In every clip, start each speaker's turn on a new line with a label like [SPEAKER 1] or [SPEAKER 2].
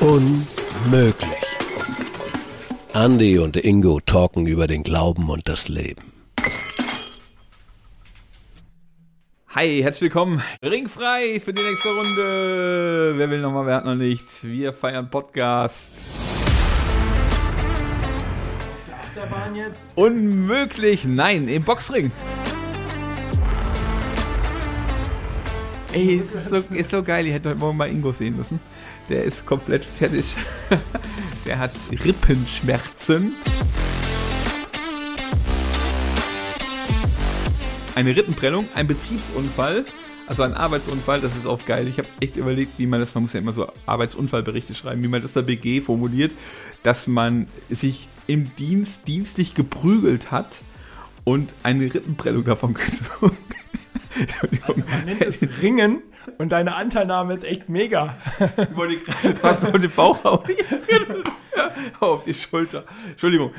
[SPEAKER 1] Unmöglich. Andy und Ingo talken über den Glauben und das Leben.
[SPEAKER 2] Hi, herzlich willkommen. Ringfrei für die nächste Runde. Wer will nochmal, wer hat noch nichts? Wir feiern Podcast.
[SPEAKER 3] Achterbahn jetzt?
[SPEAKER 2] Unmöglich, nein, im Boxring. Ey, ist so, ist so geil. Ich hätte heute Morgen mal Ingo sehen müssen. Der ist komplett fertig. Der hat Rippenschmerzen. Eine Rippenprellung, ein Betriebsunfall, also ein Arbeitsunfall, das ist auch geil. Ich habe echt überlegt, wie man das, man muss ja immer so Arbeitsunfallberichte schreiben, wie man das der BG formuliert, dass man sich im Dienst dienstlich geprügelt hat und eine Rippenprellung davon gezogen.
[SPEAKER 3] Also man nennt es Ringen und deine Anteilnahme ist echt mega.
[SPEAKER 2] Ich wollte gerade fast auf den Bauch auf die Schulter. Entschuldigung.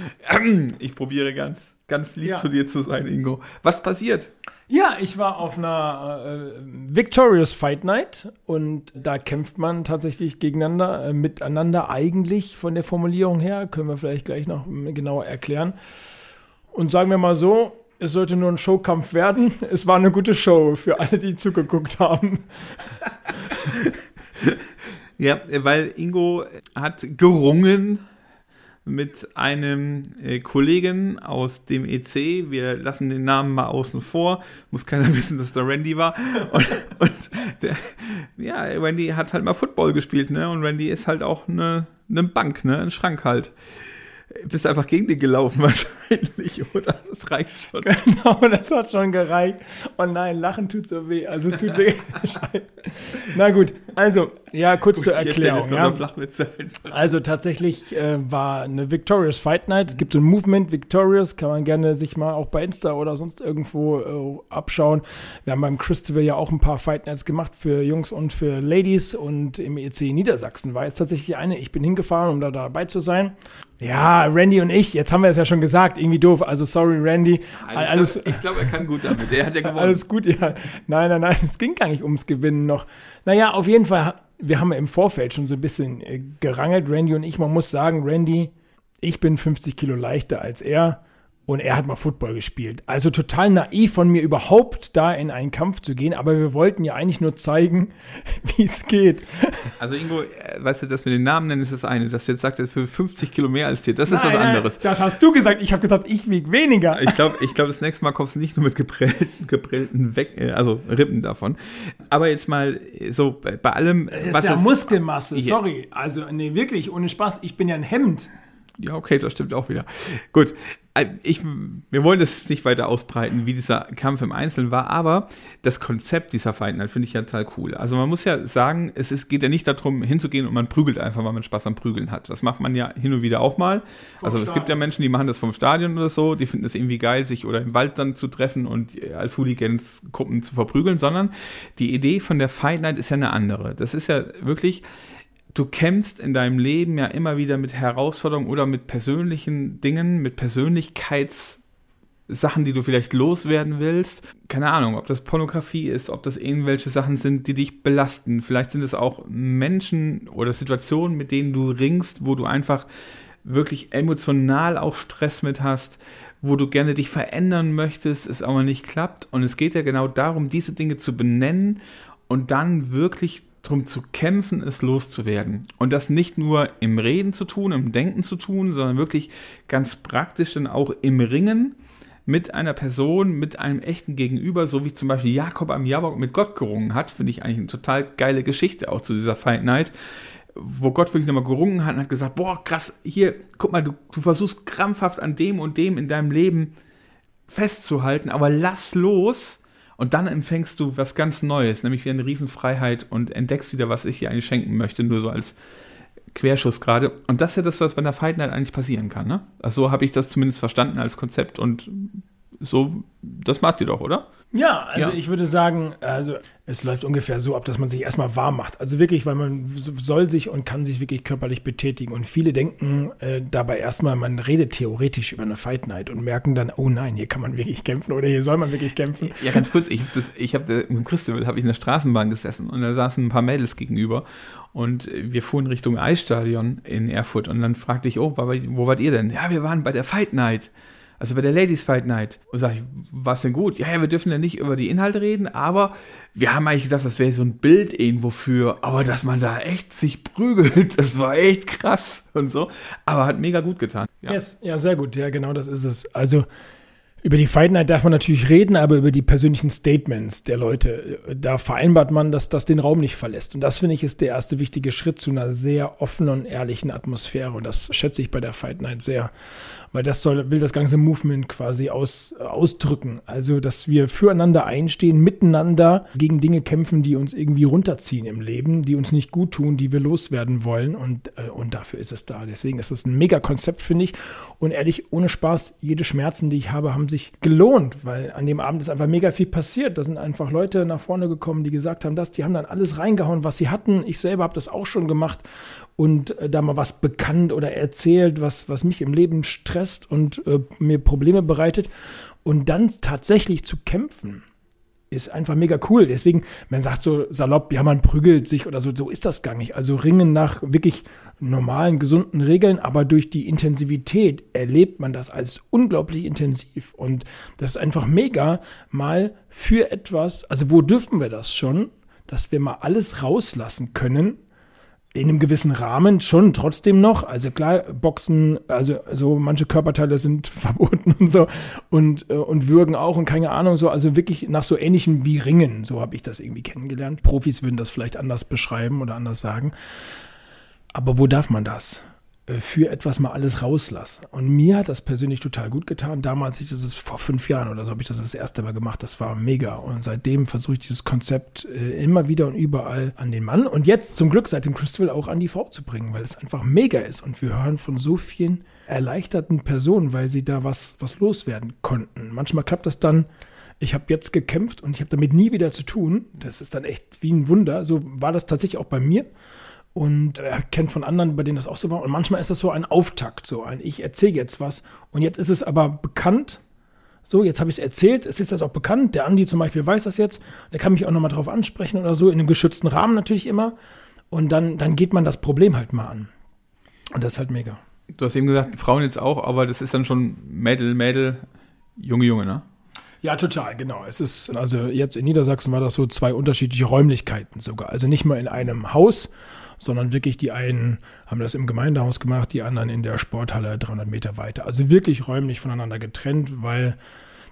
[SPEAKER 2] Ich probiere ganz, ganz lieb
[SPEAKER 3] Ja.
[SPEAKER 2] zu dir zu sein, Ingo. Was passiert?
[SPEAKER 3] Ja, ich war auf einer äh, Victorious Fight Night und da kämpft man tatsächlich gegeneinander, äh, miteinander eigentlich von der Formulierung her. Können wir vielleicht gleich noch mm, genauer erklären. Und sagen wir mal so, es sollte nur ein Showkampf werden. Es war eine gute Show für alle, die zugeguckt haben.
[SPEAKER 2] Ja, weil Ingo hat gerungen mit einem äh, Kollegen aus dem EC. Wir lassen den Namen mal außen vor. Muss keiner wissen, dass der Randy war. Und, und der, ja, Randy hat halt mal Football gespielt, ne? Und Randy ist halt auch eine, eine Bank, ne? Ein Schrank halt. Bist einfach gegen den gelaufen wahrscheinlich, oder? Das reicht schon.
[SPEAKER 3] Genau, das hat schon gereicht. Oh nein, Lachen tut so weh. Also es tut weh. Na gut, also, ja, kurz zur
[SPEAKER 2] erzähle jetzt
[SPEAKER 3] Erklärung. Ja. Also tatsächlich äh, war eine Victorious Fight Night. Es gibt so ein Movement Victorious, kann man gerne sich mal auch bei Insta oder sonst irgendwo äh, abschauen. Wir haben beim Christopher ja auch ein paar Fight Nights gemacht für Jungs und für Ladies und im EC Niedersachsen war jetzt tatsächlich eine. Ich bin hingefahren, um da dabei zu sein. Ja, Randy und ich, jetzt haben wir es ja schon gesagt, irgendwie doof. Also sorry, Randy. Alles,
[SPEAKER 2] ich glaube, er kann gut damit. Er hat ja gewonnen.
[SPEAKER 3] alles gut, ja. Nein, nein, nein, es ging gar nicht ums Gewinnen noch. Naja, auf jeden Fall, wir haben ja im Vorfeld schon so ein bisschen äh, gerangelt, Randy und ich. Man muss sagen, Randy, ich bin 50 Kilo leichter als er und er hat mal Football gespielt. Also total naiv von mir überhaupt da in einen Kampf zu gehen, aber wir wollten ja eigentlich nur zeigen, wie es geht.
[SPEAKER 2] Also Ingo, äh, weißt du, dass wir den Namen nennen, ist das eine. Dass du jetzt sagst, er für 50 Kilo mehr als dir, das ist was
[SPEAKER 3] Nein, nein,
[SPEAKER 2] anderes.
[SPEAKER 3] Das hast du gesagt. Ich habe gesagt, ich wiege weniger.
[SPEAKER 2] Ich glaube, ich glaub, das nächste Mal kommst du nicht nur mit geprellten, geprellten Weg, äh, also Rippen davon. Aber jetzt mal so bei allem,
[SPEAKER 3] Das ist
[SPEAKER 2] was
[SPEAKER 3] ja Muskelmasse, sorry. Also, nee, wirklich, ohne Spaß. Ich bin ja ein Hemd.
[SPEAKER 2] Ja, okay, das stimmt auch wieder. Gut, äh, ich, wir wollen das nicht weiter ausbreiten, wie dieser Kampf im Einzelnen war, aber das Konzept dieser Fight Night finde ich ja total cool. Also man muss ja sagen, es ist, geht ja nicht darum, hinzugehen und man prügelt einfach, weil man Spaß am Prügeln hat. Das macht man ja hin und wieder auch mal. also es gibt ja
[SPEAKER 3] Stadion.
[SPEAKER 2] Menschen, die machen das vom Stadion oder so, die finden es irgendwie geil, sich oder im Wald dann zu treffen und als Hooligans Gruppen zu verprügeln, sondern die Idee von der Fight Night ist ja eine andere. Das ist ja wirklich, du kämpfst in deinem Leben ja immer wieder mit Herausforderungen oder mit persönlichen Dingen, mit Persönlichkeitssachen, die du vielleicht loswerden willst. Keine Ahnung, ob das Pornografie ist, ob das irgendwelche Sachen sind, die dich belasten. Vielleicht sind es auch Menschen oder Situationen, mit denen du ringst, wo du einfach wirklich emotional auch Stress mit hast, wo du gerne dich verändern möchtest, es aber nicht klappt. Und es geht ja genau darum, diese Dinge zu benennen und dann wirklich drum zu kämpfen, es loszuwerden. Und das nicht nur im Reden zu tun, im Denken zu tun, sondern wirklich ganz praktisch dann auch im Ringen mit einer Person, mit einem echten Gegenüber, so wie zum Beispiel Jakob am Jabok mit Gott gerungen hat, finde ich eigentlich eine total geile Geschichte auch zu dieser Fight Night, wo Gott wirklich nochmal gerungen hat und hat gesagt, boah, krass, hier, guck mal, du, du versuchst krampfhaft an dem und dem in deinem Leben festzuhalten, aber lass los und dann empfängst du was ganz Neues, nämlich wieder eine Riesenfreiheit und entdeckst wieder, was ich dir eigentlich schenken möchte, nur so als Querschuss gerade. Und das ist ja das, was bei einer Fight Night eigentlich passieren kann. Ne? Also so habe ich das zumindest verstanden als Konzept und so, das macht ihr doch, oder?
[SPEAKER 3] Ja, also
[SPEAKER 2] Ja.
[SPEAKER 3] ich würde sagen, also es läuft ungefähr so ab, dass man sich erstmal warm macht. Also wirklich, weil man soll sich und kann sich wirklich körperlich betätigen. Und viele denken äh, dabei erstmal, man redet theoretisch über eine Fight Night und merken dann, oh nein, hier kann man wirklich kämpfen oder hier soll man wirklich kämpfen.
[SPEAKER 2] Ja, ganz kurz, ich habe ich habe im Christabel habe ich in der Straßenbahn gesessen und da saßen ein paar Mädels gegenüber und wir fuhren Richtung Eisstadion in Erfurt und dann fragte ich, oh, wo wart ihr denn? Ja, wir waren bei der Fight Night. Also bei der Ladies Fight Night. Und sag ich, war's denn gut? Ja, ja, wir dürfen ja nicht über die Inhalte reden, aber wir haben eigentlich gedacht, das wäre so ein Bild irgendwo für, aber dass man da echt sich prügelt, das war echt krass und so. Aber hat mega gut getan. Ja.
[SPEAKER 3] Yes, ja, sehr gut. Ja, genau das ist es. Also über die Fight Night darf man natürlich reden, aber über die persönlichen Statements der Leute, äh, da vereinbart man, dass das den Raum nicht verlässt. Und das finde ich ist der erste wichtige Schritt zu einer sehr offenen und ehrlichen Atmosphäre. Und das schätze ich bei der Fight Night sehr, weil das soll, will das ganze Movement quasi aus, ausdrücken. Also, dass wir füreinander einstehen, miteinander gegen Dinge kämpfen, die uns irgendwie runterziehen im Leben, die uns nicht gut tun, die wir loswerden wollen. Und, äh, und dafür ist es da. Deswegen ist es ein mega Konzept, finde ich. Und ehrlich, ohne Spaß, jede Schmerzen, die ich habe, haben sich gelohnt, weil an dem Abend ist einfach mega viel passiert. Da sind einfach Leute nach vorne gekommen, die gesagt haben, das, die haben dann alles reingehauen, was sie hatten. Ich selber habe das auch schon gemacht und äh, da mal was bekannt oder erzählt, was, was mich im Leben stresst und äh, mir Probleme bereitet. Und dann tatsächlich zu kämpfen, ist einfach mega cool. Deswegen, man sagt so salopp, ja, man prügelt sich oder so, so ist das gar nicht. Also ringen nach wirklich normalen, gesunden Regeln, aber durch die Intensivität erlebt man das als unglaublich intensiv. Und das ist einfach mega, mal für etwas, also wo dürfen wir das schon, dass wir mal alles rauslassen können, in einem gewissen Rahmen schon trotzdem noch. Also klar, Boxen, also so manche Körperteile sind verboten und so und, äh, und Würgen auch und keine Ahnung so. Also wirklich nach so ähnlichem wie Ringen. So habe ich das irgendwie kennengelernt. Profis würden das vielleicht anders beschreiben oder anders sagen. Aber wo darf man das? Äh, Für etwas mal alles rauslassen. Und mir hat das persönlich total gut getan. Damals, ich das ist vor fünf Jahren oder so, habe ich das das erste Mal gemacht. Das war mega. Und seitdem versuche ich dieses Konzept äh, immer wieder und überall an den Mann und jetzt zum Glück seit dem Christabel auch an die Frau zu bringen, weil es einfach mega ist. Und wir hören von so vielen erleichterten Personen, weil sie da was, was loswerden konnten. Manchmal klappt das dann. Ich habe jetzt gekämpft und ich habe damit nie wieder zu tun. Das ist dann echt wie ein Wunder. So war das tatsächlich auch bei mir und er kennt von anderen, bei denen das auch so war. Und manchmal ist das so ein Auftakt, so ein Ich erzähle jetzt was. Und jetzt ist es aber bekannt. So, jetzt habe ich es erzählt, es ist das auch bekannt. Der Andi zum Beispiel weiß das jetzt. Der kann mich auch nochmal drauf ansprechen oder so, in einem geschützten Rahmen natürlich immer. Und dann, dann geht man das Problem halt mal an. Und das ist halt mega.
[SPEAKER 2] Du hast eben gesagt, Frauen jetzt auch, aber das ist dann schon Mädel, Mädel, Junge, Junge, ne?
[SPEAKER 3] Ja, total, genau. Es ist, also jetzt in Niedersachsen war das so zwei unterschiedliche Räumlichkeiten sogar. Also nicht mal in einem Haus, sondern wirklich die einen haben das im Gemeindehaus gemacht, die anderen in der Sporthalle 300 Meter weiter. Also wirklich räumlich voneinander getrennt, weil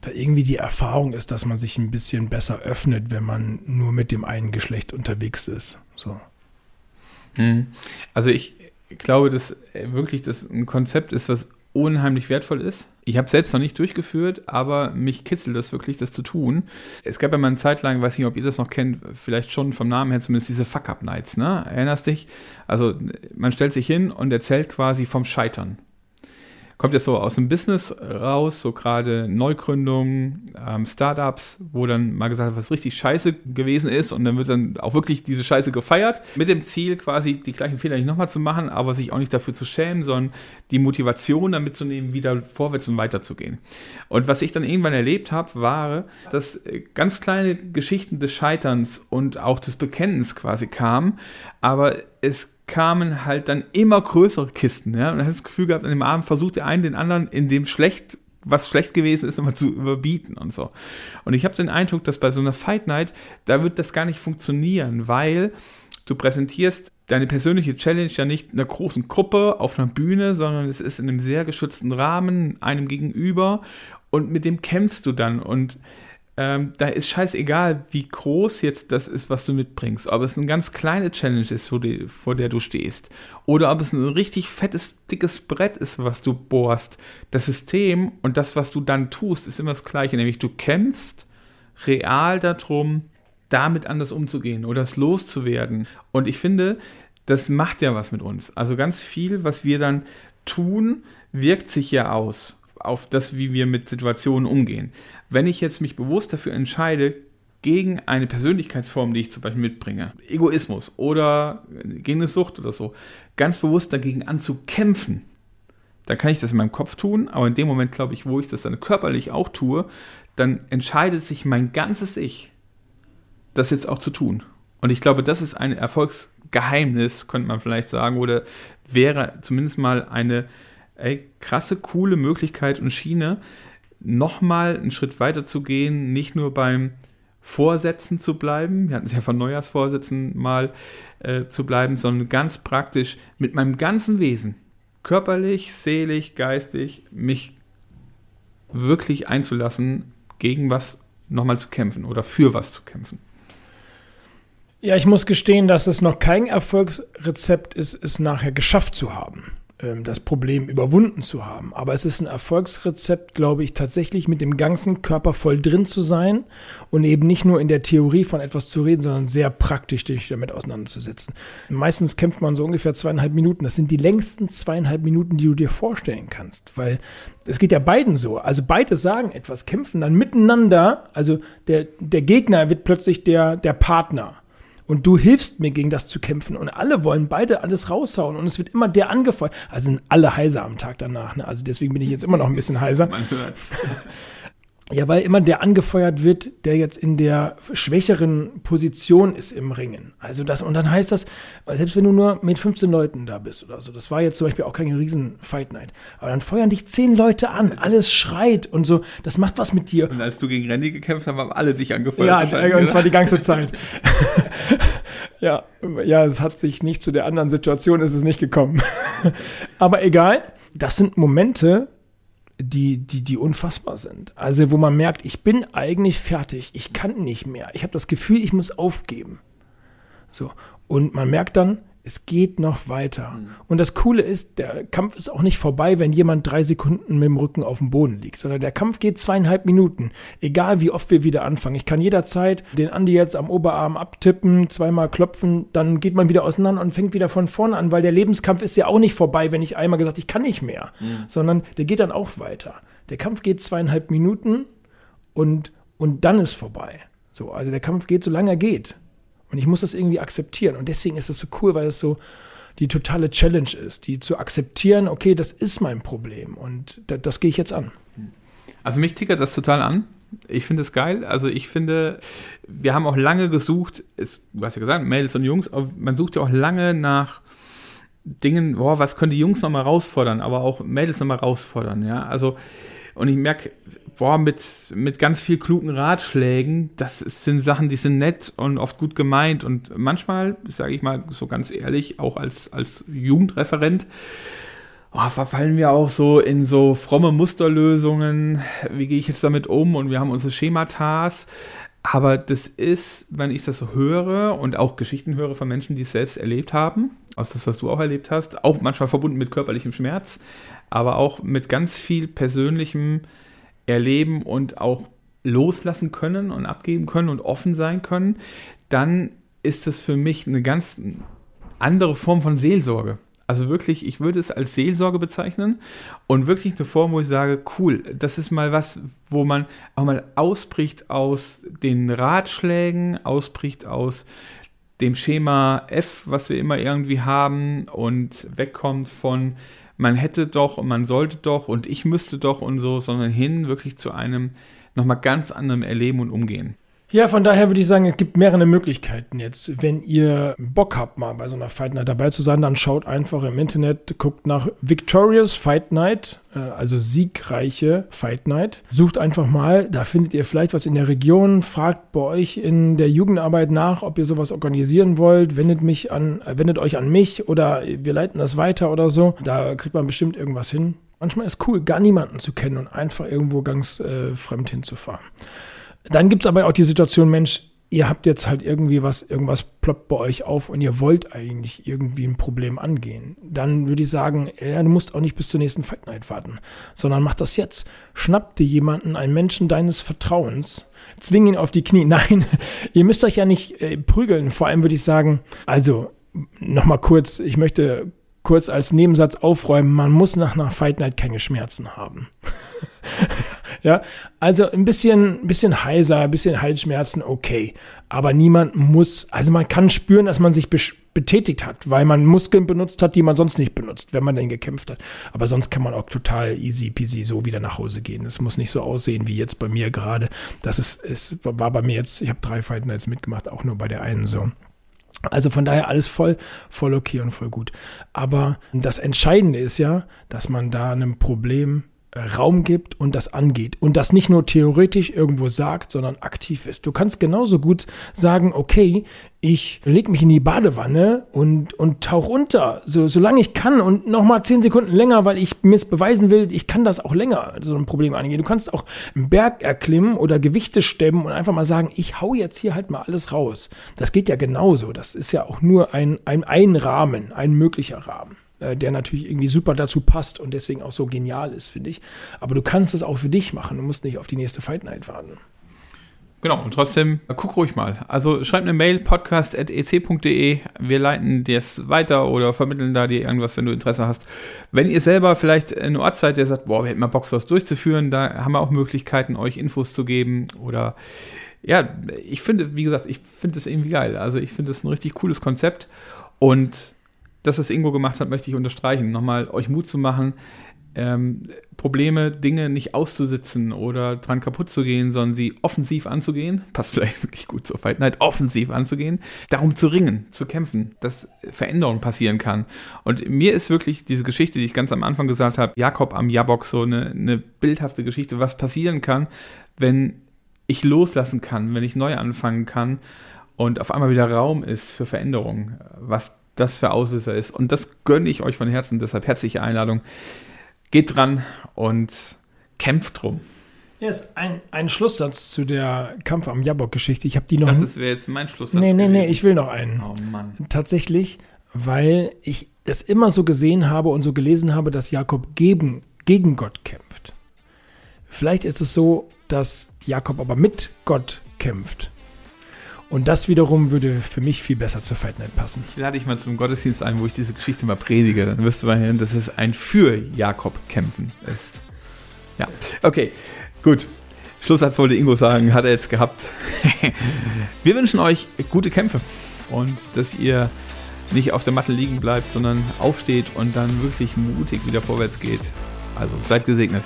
[SPEAKER 3] da irgendwie die Erfahrung ist, dass man sich ein bisschen besser öffnet, wenn man nur mit dem einen Geschlecht unterwegs ist. So.
[SPEAKER 2] Mhm. Also ich glaube, dass wirklich das ein Konzept ist, was unheimlich wertvoll ist. Ich habe selbst noch nicht durchgeführt, aber mich kitzelt das wirklich, das zu tun. Es gab ja mal eine Zeit lang, weiß nicht, ob ihr das noch kennt, vielleicht schon vom Namen her zumindest diese Fuck-Up-Nights, ne? Erinnerst dich? Also man stellt sich hin und erzählt quasi vom Scheitern. Kommt jetzt so aus dem Business raus, so gerade Neugründungen, ähm, Startups, wo dann mal gesagt wird, was richtig scheiße gewesen ist und dann wird dann auch wirklich diese Scheiße gefeiert, mit dem Ziel quasi die gleichen Fehler nicht nochmal zu machen, aber sich auch nicht dafür zu schämen, sondern die Motivation damit zu nehmen, wieder vorwärts und weiterzugehen. Und was ich dann irgendwann erlebt habe, war, dass äh, ganz kleine Geschichten des Scheiterns und auch des Bekennens quasi kamen, aber es kamen halt dann immer größere Kisten, ja. Und dann hat das Gefühl gehabt, an dem Abend versucht der eine den anderen in dem schlecht, was schlecht gewesen ist, nochmal zu überbieten und so. Und ich habe den Eindruck, dass bei so einer Fight Night, da wird das gar nicht funktionieren, weil du präsentierst deine persönliche Challenge ja nicht in einer großen Gruppe auf einer Bühne, sondern es ist in einem sehr geschützten Rahmen, einem gegenüber und mit dem kämpfst du dann und ähm, da ist scheißegal, wie groß jetzt das ist, was du mitbringst. Ob es eine ganz kleine Challenge ist, die, vor der du stehst. Oder ob es ein richtig fettes, dickes Brett ist, was du bohrst. Das System und das, was du dann tust, ist immer das Gleiche. Nämlich du kämpfst real darum, damit anders umzugehen oder es loszuwerden. Und ich finde, das macht ja was mit uns. Also ganz viel, was wir dann tun, wirkt sich ja aus auf das, wie wir mit Situationen umgehen. Wenn ich jetzt mich bewusst dafür entscheide, gegen eine Persönlichkeitsform, die ich zum Beispiel mitbringe, Egoismus oder gegen eine Sucht oder so, ganz bewusst dagegen anzukämpfen, dann kann ich das in meinem Kopf tun, aber in dem Moment, glaube ich, wo ich das dann körperlich auch tue, dann entscheidet sich mein ganzes Ich, das jetzt auch zu tun. Und ich glaube, das ist ein Erfolgsgeheimnis, könnte man vielleicht sagen, oder wäre zumindest mal eine ey, krasse, coole Möglichkeit und Schiene, nochmal einen Schritt weiter zu gehen, nicht nur beim Vorsätzen zu bleiben, wir hatten es ja von Neujahrsvorsätzen mal äh, zu bleiben, sondern ganz praktisch mit meinem ganzen Wesen, körperlich, seelisch, geistig, mich wirklich einzulassen, gegen was nochmal zu kämpfen oder für was zu kämpfen.
[SPEAKER 3] Ja, ich muss gestehen, dass es noch kein Erfolgsrezept ist, es nachher geschafft zu haben, das Problem überwunden zu haben. Aber es ist ein Erfolgsrezept, glaube ich, tatsächlich mit dem ganzen Körper voll drin zu sein und eben nicht nur in der Theorie von etwas zu reden, sondern sehr praktisch dich damit auseinanderzusetzen. Meistens kämpft man so ungefähr zweieinhalb Minuten. Das sind die längsten zweieinhalb Minuten, die du dir vorstellen kannst, weil es geht ja beiden so. Also beide sagen etwas, kämpfen dann miteinander. Also der, der Gegner wird plötzlich der, der Partner und du hilfst mir gegen das zu kämpfen und alle wollen beide alles raushauen und es wird immer der angefeuert. Also sind alle heiser am Tag danach. Ne? Also deswegen bin ich jetzt immer noch ein bisschen heiser. Man hört's. Ja, weil immer der angefeuert wird, der jetzt in der schwächeren Position ist im Ringen. Also das, und dann heißt das, selbst wenn du nur mit 15 Leuten da bist oder so, das war jetzt zum Beispiel auch keine riesen Fight Night, aber dann feuern dich 10 Leute an, alles schreit und so, das macht was mit dir.
[SPEAKER 2] Und als du gegen Randy gekämpft hast, haben alle dich angefeuert.
[SPEAKER 3] Ja, und zwar die ganze Zeit. ja, ja, es hat sich nicht zu der anderen Situation, ist es nicht gekommen. aber egal, das sind Momente, die, die, die unfassbar sind. Also wo man merkt, ich bin eigentlich fertig, ich kann nicht mehr. Ich habe das Gefühl, ich muss aufgeben. So. Und man merkt dann, es geht noch weiter. Mhm. Und das Coole ist, der Kampf ist auch nicht vorbei, wenn jemand drei Sekunden mit dem Rücken auf dem Boden liegt, sondern der Kampf geht zweieinhalb Minuten. Egal wie oft wir wieder anfangen. Ich kann jederzeit den Andi jetzt am Oberarm abtippen, zweimal klopfen, dann geht man wieder auseinander und fängt wieder von vorne an, weil der Lebenskampf ist ja auch nicht vorbei, wenn ich einmal gesagt, ich kann nicht mehr, mhm. sondern der geht dann auch weiter. Der Kampf geht zweieinhalb Minuten und, und dann ist vorbei. So, also der Kampf geht, solange er geht. Und ich muss das irgendwie akzeptieren. Und deswegen ist es so cool, weil es so die totale Challenge ist, die zu akzeptieren, okay, das ist mein Problem und das, das gehe ich jetzt an.
[SPEAKER 2] Also mich tickert das total an. Ich finde es geil. Also ich finde, wir haben auch lange gesucht, ist, du hast ja gesagt, Mädels und Jungs, man sucht ja auch lange nach Dingen, boah, was können die Jungs nochmal herausfordern, aber auch Mädels nochmal herausfordern, ja. Also und ich merke, boah, mit, mit ganz viel klugen Ratschlägen, das sind Sachen, die sind nett und oft gut gemeint. Und manchmal, sage ich mal so ganz ehrlich, auch als, als Jugendreferent, oh, verfallen wir auch so in so fromme Musterlösungen. Wie gehe ich jetzt damit um? Und wir haben unsere Schematas. Aber das ist, wenn ich das so höre und auch Geschichten höre von Menschen, die es selbst erlebt haben, aus das, was du auch erlebt hast, auch manchmal verbunden mit körperlichem Schmerz, aber auch mit ganz viel persönlichem Erleben und auch loslassen können und abgeben können und offen sein können, dann ist es für mich eine ganz andere Form von Seelsorge. Also wirklich, ich würde es als Seelsorge bezeichnen und wirklich eine Form, wo ich sage, cool, das ist mal was, wo man auch mal ausbricht aus den Ratschlägen, ausbricht aus dem Schema F, was wir immer irgendwie haben und wegkommt von man hätte doch und man sollte doch und ich müsste doch und so, sondern hin wirklich zu einem nochmal ganz anderen Erleben und Umgehen.
[SPEAKER 3] Ja, von daher würde ich sagen, es gibt mehrere Möglichkeiten jetzt. Wenn ihr Bock habt, mal bei so einer Fight Night dabei zu sein, dann schaut einfach im Internet, guckt nach Victorious Fight Night, äh, also siegreiche Fight Night. Sucht einfach mal, da findet ihr vielleicht was in der Region, fragt bei euch in der Jugendarbeit nach, ob ihr sowas organisieren wollt, wendet mich an, äh, wendet euch an mich oder wir leiten das weiter oder so. Da kriegt man bestimmt irgendwas hin. Manchmal ist cool, gar niemanden zu kennen und einfach irgendwo ganz äh, fremd hinzufahren. Dann gibt es aber auch die Situation, Mensch, ihr habt jetzt halt irgendwie was, irgendwas ploppt bei euch auf und ihr wollt eigentlich irgendwie ein Problem angehen. Dann würde ich sagen, ja, du musst auch nicht bis zur nächsten Fight Night warten, sondern mach das jetzt. Schnapp dir jemanden, einen Menschen deines Vertrauens, zwing ihn auf die Knie. Nein, ihr müsst euch ja nicht äh, prügeln. Vor allem würde ich sagen, also nochmal kurz, ich möchte kurz als Nebensatz aufräumen, man muss nach einer Fight Night keine Schmerzen haben. ja, also ein bisschen, ein bisschen heiser, ein bisschen Halsschmerzen, okay. Aber niemand muss, also man kann spüren, dass man sich betätigt hat, weil man Muskeln benutzt hat, die man sonst nicht benutzt, wenn man denn gekämpft hat. Aber sonst kann man auch total easy peasy so wieder nach Hause gehen. Es muss nicht so aussehen wie jetzt bei mir gerade. Das ist, es war bei mir jetzt, ich habe drei Fight Nights mitgemacht, auch nur bei der einen so. Also von daher alles voll, voll okay und voll gut. Aber das Entscheidende ist ja, dass man da einem Problem Raum gibt und das angeht und das nicht nur theoretisch irgendwo sagt, sondern aktiv ist. Du kannst genauso gut sagen, okay, ich leg mich in die Badewanne und, und tauch unter, so, solange ich kann und nochmal zehn Sekunden länger, weil ich mir beweisen will, ich kann das auch länger, so ein Problem angehen. Du kannst auch einen Berg erklimmen oder Gewichte stemmen und einfach mal sagen, ich hau jetzt hier halt mal alles raus. Das geht ja genauso. Das ist ja auch nur ein, ein, ein Rahmen, ein möglicher Rahmen. Äh, der natürlich irgendwie super dazu passt und deswegen auch so genial ist, finde ich. Aber du kannst es auch für dich machen. Du musst nicht auf die nächste Fight Night warten.
[SPEAKER 2] Genau, und trotzdem, guck ruhig mal. Also schreib eine Mail, podcast.ec.de. Wir leiten das weiter oder vermitteln da dir irgendwas, wenn du Interesse hast. Wenn ihr selber vielleicht eine Ort seid, der sagt, boah, wir hätten mal Bock, sowas durchzuführen, da haben wir auch Möglichkeiten, euch Infos zu geben. Oder ja, ich finde, wie gesagt, ich finde es irgendwie geil. Also ich finde es ein richtig cooles Konzept. Und dass es Ingo gemacht hat, möchte ich unterstreichen. Nochmal euch Mut zu machen, ähm, Probleme, Dinge nicht auszusitzen oder dran kaputt zu gehen, sondern sie offensiv anzugehen. Passt vielleicht wirklich gut zur Fight Night, offensiv anzugehen, darum zu ringen, zu kämpfen, dass Veränderung passieren kann. Und mir ist wirklich diese Geschichte, die ich ganz am Anfang gesagt habe, Jakob am Jabok, so eine, eine bildhafte Geschichte, was passieren kann, wenn ich loslassen kann, wenn ich neu anfangen kann und auf einmal wieder Raum ist für Veränderung, was das für Auslöser ist. Und das gönne ich euch von Herzen. Deshalb herzliche Einladung. Geht dran und kämpft drum.
[SPEAKER 3] Ja, ist ein, ein Schlusssatz zu der Kampf am Jabok-Geschichte. Ich habe die noch. Ich
[SPEAKER 2] dachte, das wäre jetzt mein Schlusssatz.
[SPEAKER 3] Nee, nee, nee, ich will noch einen.
[SPEAKER 2] Oh Mann.
[SPEAKER 3] Tatsächlich, weil ich es immer so gesehen habe und so gelesen habe, dass Jakob gegen, gegen Gott kämpft. Vielleicht ist es so, dass Jakob aber mit Gott kämpft. Und das wiederum würde für mich viel besser zur Fight Night passen.
[SPEAKER 2] Ich lade dich mal zum Gottesdienst ein, wo ich diese Geschichte mal predige. Dann wirst du mal hören, dass es ein für Jakob kämpfen ist. Ja, okay, gut. Schlusssatz wollte Ingo sagen, hat er jetzt gehabt. Wir wünschen euch gute Kämpfe und dass ihr nicht auf der Matte liegen bleibt, sondern aufsteht und dann wirklich mutig wieder vorwärts geht. Also seid gesegnet.